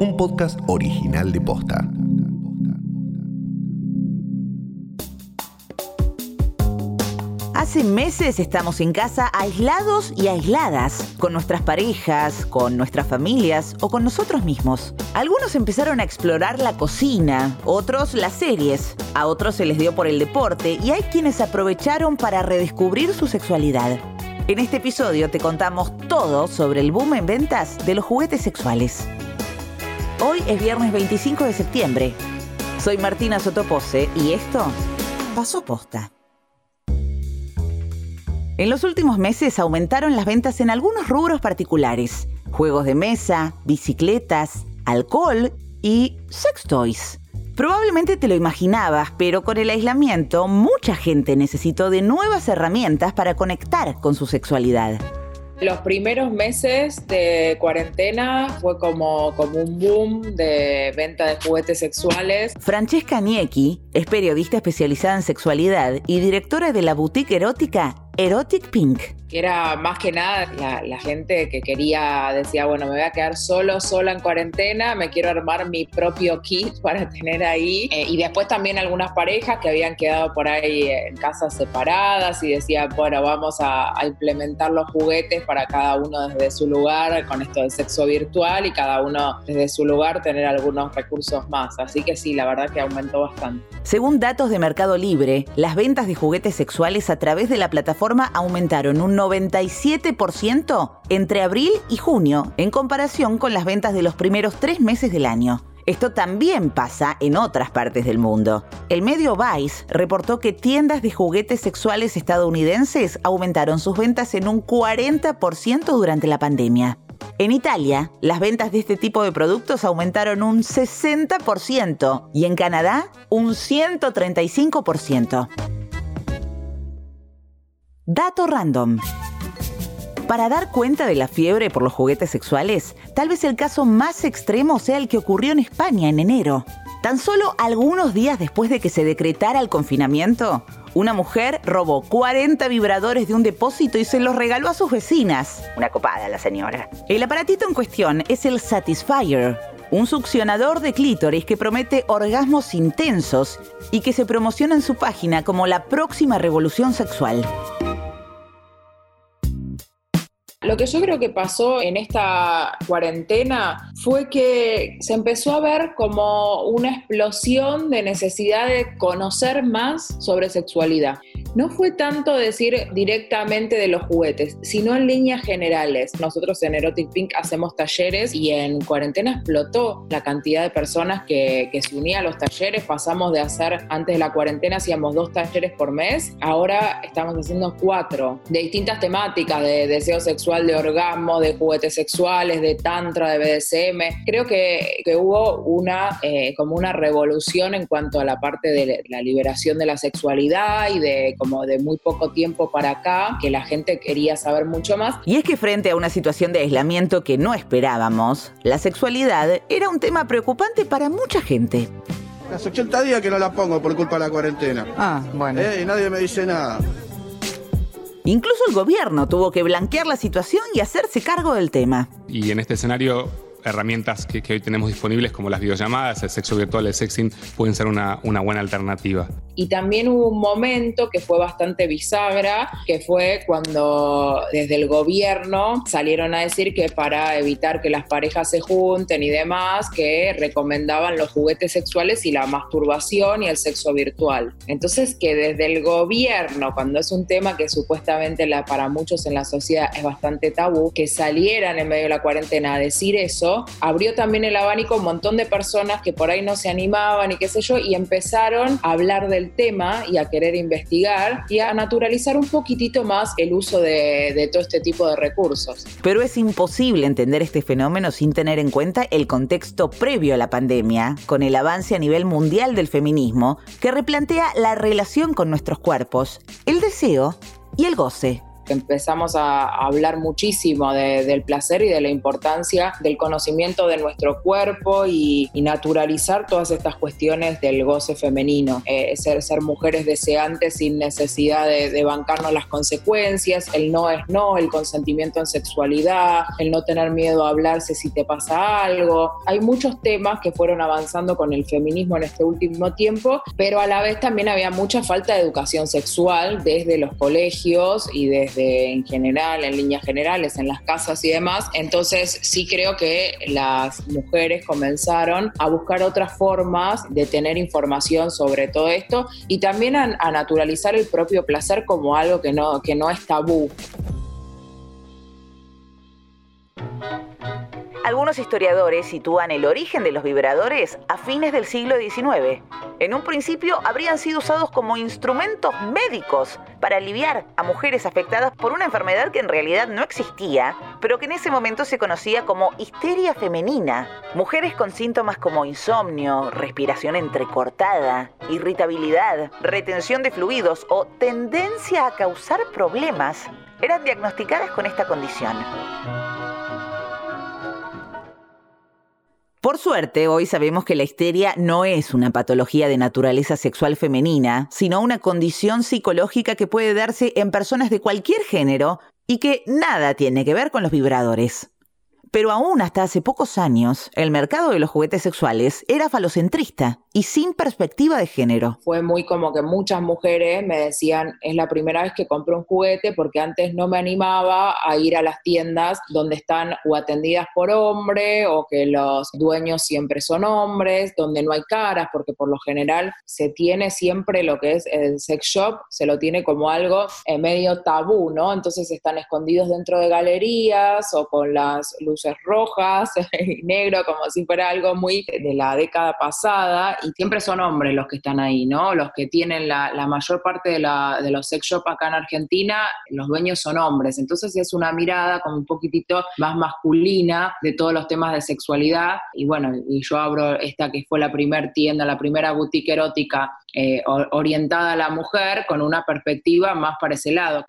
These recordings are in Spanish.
un podcast original de Posta. Hace meses estamos en casa aislados y aisladas, con nuestras parejas, con nuestras familias o con nosotros mismos. Algunos empezaron a explorar la cocina, otros las series, a otros se les dio por el deporte y hay quienes aprovecharon para redescubrir su sexualidad. En este episodio te contamos todo sobre el boom en ventas de los juguetes sexuales. Hoy es viernes 25 de septiembre. Soy Martina Sotopose y esto pasó posta. En los últimos meses aumentaron las ventas en algunos rubros particulares. Juegos de mesa, bicicletas, alcohol y sex toys. Probablemente te lo imaginabas, pero con el aislamiento mucha gente necesitó de nuevas herramientas para conectar con su sexualidad. Los primeros meses de cuarentena fue como, como un boom de venta de juguetes sexuales. Francesca Niecki es periodista especializada en sexualidad y directora de la boutique erótica Erotic Pink. Era más que nada la, gente que quería, decía, bueno, me voy a quedar solo, sola en cuarentena, me quiero armar mi propio kit para tener ahí. Eh, y después también algunas parejas que habían quedado por ahí en casas separadas y decían, bueno, vamos a, a implementar los juguetes para cada uno desde su lugar con esto del sexo virtual y cada uno desde su lugar tener algunos recursos más. Así que sí, la verdad que aumentó bastante. Según datos de Mercado Libre, las ventas de juguetes sexuales a través de la plataforma aumentaron un 97% entre abril y junio, en comparación con las ventas de los primeros tres meses del año. Esto también pasa en otras partes del mundo. El medio Vice reportó que tiendas de juguetes sexuales estadounidenses aumentaron sus ventas en un 40% durante la pandemia. En Italia, las ventas de este tipo de productos aumentaron un 60% y en Canadá un 135%. Dato random. Para dar cuenta de la fiebre por los juguetes sexuales, tal vez el caso más extremo sea el que ocurrió en España en enero. Tan solo algunos días después de que se decretara el confinamiento, una mujer robó 40 vibradores de un depósito y se los regaló a sus vecinas. Una copada la señora. El aparatito en cuestión es el Satisfyer, un succionador de clítoris que promete orgasmos intensos y que se promociona en su página como la próxima revolución sexual. Lo que yo creo que pasó en esta cuarentena fue que se empezó a ver como una explosión de necesidad de conocer más sobre sexualidad no fue tanto decir directamente de los juguetes, sino en líneas generales. Nosotros en Erotic Pink hacemos talleres y en cuarentena explotó la cantidad de personas que, se unían a los talleres. Pasamos de hacer, antes de la cuarentena hacíamos dos talleres por mes, ahora estamos haciendo cuatro, de distintas temáticas, de deseo sexual, de orgasmo, de juguetes sexuales, de tantra, de BDSM. Creo que, hubo una, eh, como una revolución en cuanto a la parte de la liberación de la sexualidad y de como de muy poco tiempo para acá, que la gente quería saber mucho más. Y es que frente a una situación de aislamiento que no esperábamos, la sexualidad era un tema preocupante para mucha gente. Hace 80 días que no la pongo por culpa de la cuarentena. Ah, bueno. Eh, y nadie me dice nada. Incluso el gobierno tuvo que blanquear la situación y hacerse cargo del tema. Y en este escenario herramientas que, hoy tenemos disponibles como las videollamadas, el sexo virtual, el sexing, pueden ser una, una buena alternativa. Y también hubo un momento que fue bastante bisagra, que fue cuando desde el gobierno salieron a decir que para evitar que las parejas se junten y demás, que recomendaban los juguetes sexuales y la masturbación y el sexo virtual. Entonces que desde el gobierno, cuando es un tema que supuestamente la, para muchos en la sociedad es bastante tabú, que salieran en medio de la cuarentena a decir eso, abrió también el abanico a un montón de personas que por ahí no se animaban y qué sé yo, y empezaron a hablar del tema y a querer investigar y a naturalizar un poquitito más el uso de, de todo este tipo de recursos. Pero es imposible entender este fenómeno sin tener en cuenta el contexto previo a la pandemia, con el avance a nivel mundial del feminismo, que replantea la relación con nuestros cuerpos, el deseo y el goce. Que empezamos a hablar muchísimo del placer y de la importancia del conocimiento de nuestro cuerpo y, naturalizar todas estas cuestiones del goce femenino, eh, ser, ser mujeres deseantes sin necesidad de, de bancarnos las consecuencias, el no es no, el consentimiento en sexualidad, el no tener miedo a hablarse si te pasa algo. Hay muchos temas que fueron avanzando con el feminismo en este último tiempo, pero a la vez también había mucha falta de educación sexual desde los colegios y desde en general, en líneas generales, en las casas y demás. Entonces sí creo que las mujeres comenzaron a buscar otras formas de tener información sobre todo esto y también a, a naturalizar el propio placer como algo que no, que no es tabú. Algunos historiadores sitúan el origen de los vibradores a fines del siglo XIX. En un principio habrían sido usados como instrumentos médicos para aliviar a mujeres afectadas por una enfermedad que en realidad no existía, pero que en ese momento se conocía como histeria femenina. Mujeres con síntomas como insomnio, respiración entrecortada, irritabilidad, retención de fluidos o tendencia a causar problemas eran diagnosticadas con esta condición. Por suerte, hoy sabemos que la histeria no es una patología de naturaleza sexual femenina, sino una condición psicológica que puede darse en personas de cualquier género y que nada tiene que ver con los vibradores. Pero aún hasta hace pocos años, el mercado de los juguetes sexuales era falocentrista y sin perspectiva de género. Fue muy como que muchas mujeres me decían, es la primera vez que compro un juguete porque antes no me animaba a ir a las tiendas donde están o atendidas por hombre o que los dueños siempre son hombres, donde no hay caras, porque por lo general se tiene siempre lo que es el sex shop, se lo tiene como algo eh, medio tabú, ¿no? Entonces están escondidos dentro de galerías o con las luces rojas y negro, como si fuera algo muy de la década pasada, y siempre son hombres los que están ahí, ¿no? Los que tienen la, mayor parte de, de, los sex shop acá en Argentina, los dueños son hombres, entonces es una mirada como un poquitito más masculina de todos los temas de sexualidad, y bueno, y yo abro esta que fue la primera tienda, la primera boutique erótica eh, orientada a la mujer con una perspectiva más para ese lado.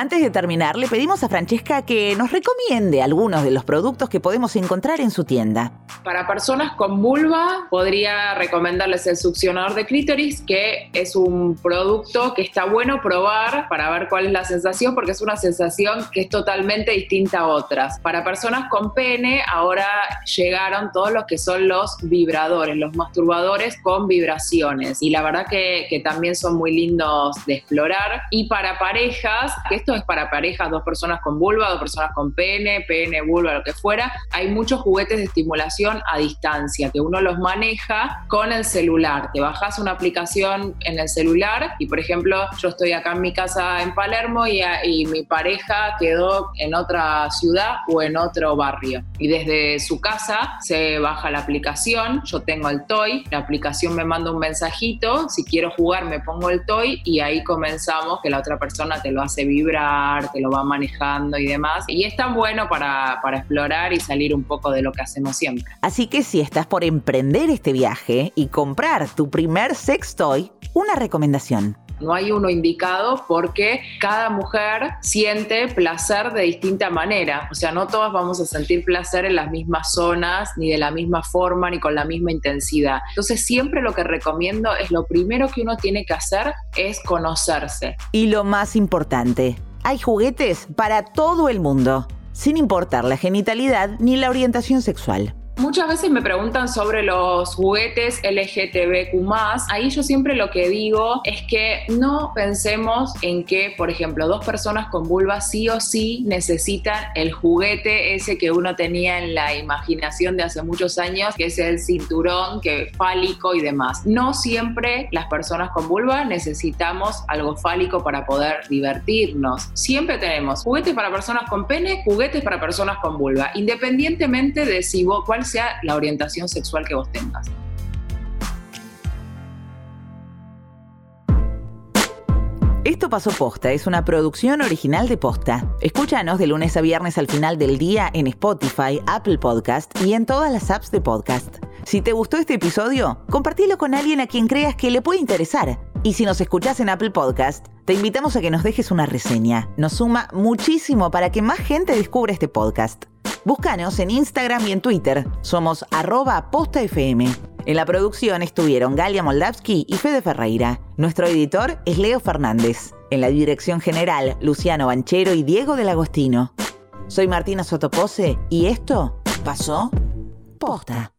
Antes de terminar, le pedimos a Francesca que nos recomiende algunos de los productos que podemos encontrar en su tienda. Para personas con vulva, podría recomendarles el succionador de clítoris, que es un producto que está bueno probar para ver cuál es la sensación, porque es una sensación que es totalmente distinta a otras. Para personas con pene, ahora llegaron todos los que son los vibradores, los masturbadores con vibraciones. Y la verdad que, también son muy lindos de explorar. Y para parejas, esto es para parejas, dos personas con vulva, dos personas con pene, pene, vulva, lo que fuera. Hay muchos juguetes de estimulación a distancia que uno los maneja con el celular. Te bajas una aplicación en el celular y, por ejemplo, yo estoy acá en mi casa en Palermo y, y mi pareja quedó en otra ciudad o en otro barrio. Y desde su casa se baja la aplicación, yo tengo el toy, la aplicación me manda un mensajito, si quiero jugar me pongo el toy y ahí comenzamos que la otra persona te lo hace vivir te lo va manejando y demás. Y es tan bueno para, para explorar y salir un poco de lo que hacemos siempre. Así que si estás por emprender este viaje y comprar tu primer sex toy, una recomendación. No hay uno indicado porque cada mujer siente placer de distinta manera. O sea, no todas vamos a sentir placer en las mismas zonas, ni de la misma forma, ni con la misma intensidad. Entonces, siempre lo que recomiendo es lo primero que uno tiene que hacer es conocerse. Y lo más importante, hay juguetes para todo el mundo, sin importar la genitalidad ni la orientación sexual. Muchas veces me preguntan sobre los juguetes LGTBQ. Ahí yo siempre lo que digo es que no pensemos en que, por ejemplo, dos personas con vulva sí o sí necesitan el juguete ese que uno tenía en la imaginación de hace muchos años, que es el cinturón que fálico y demás. No siempre las personas con vulva necesitamos algo fálico para poder divertirnos. Siempre tenemos juguetes para personas con pene, juguetes para personas con vulva, independientemente de si vos, cuál la orientación sexual que vos tengas. Esto pasó posta, es una producción original de posta. Escúchanos de lunes a viernes al final del día en Spotify, Apple Podcast y en todas las apps de podcast. Si te gustó este episodio, compartilo con alguien a quien creas que le puede interesar. Y si nos escuchás en Apple Podcast, te invitamos a que nos dejes una reseña. Nos suma muchísimo para que más gente descubra este podcast. Búscanos en Instagram y en Twitter. Somos arroba postafm. En la producción estuvieron Galia Moldavsky y Fede Ferreira. Nuestro editor es Leo Fernández. En la dirección general, Luciano Banchero y Diego del Agostino. Soy Martina Sotopose y esto pasó posta.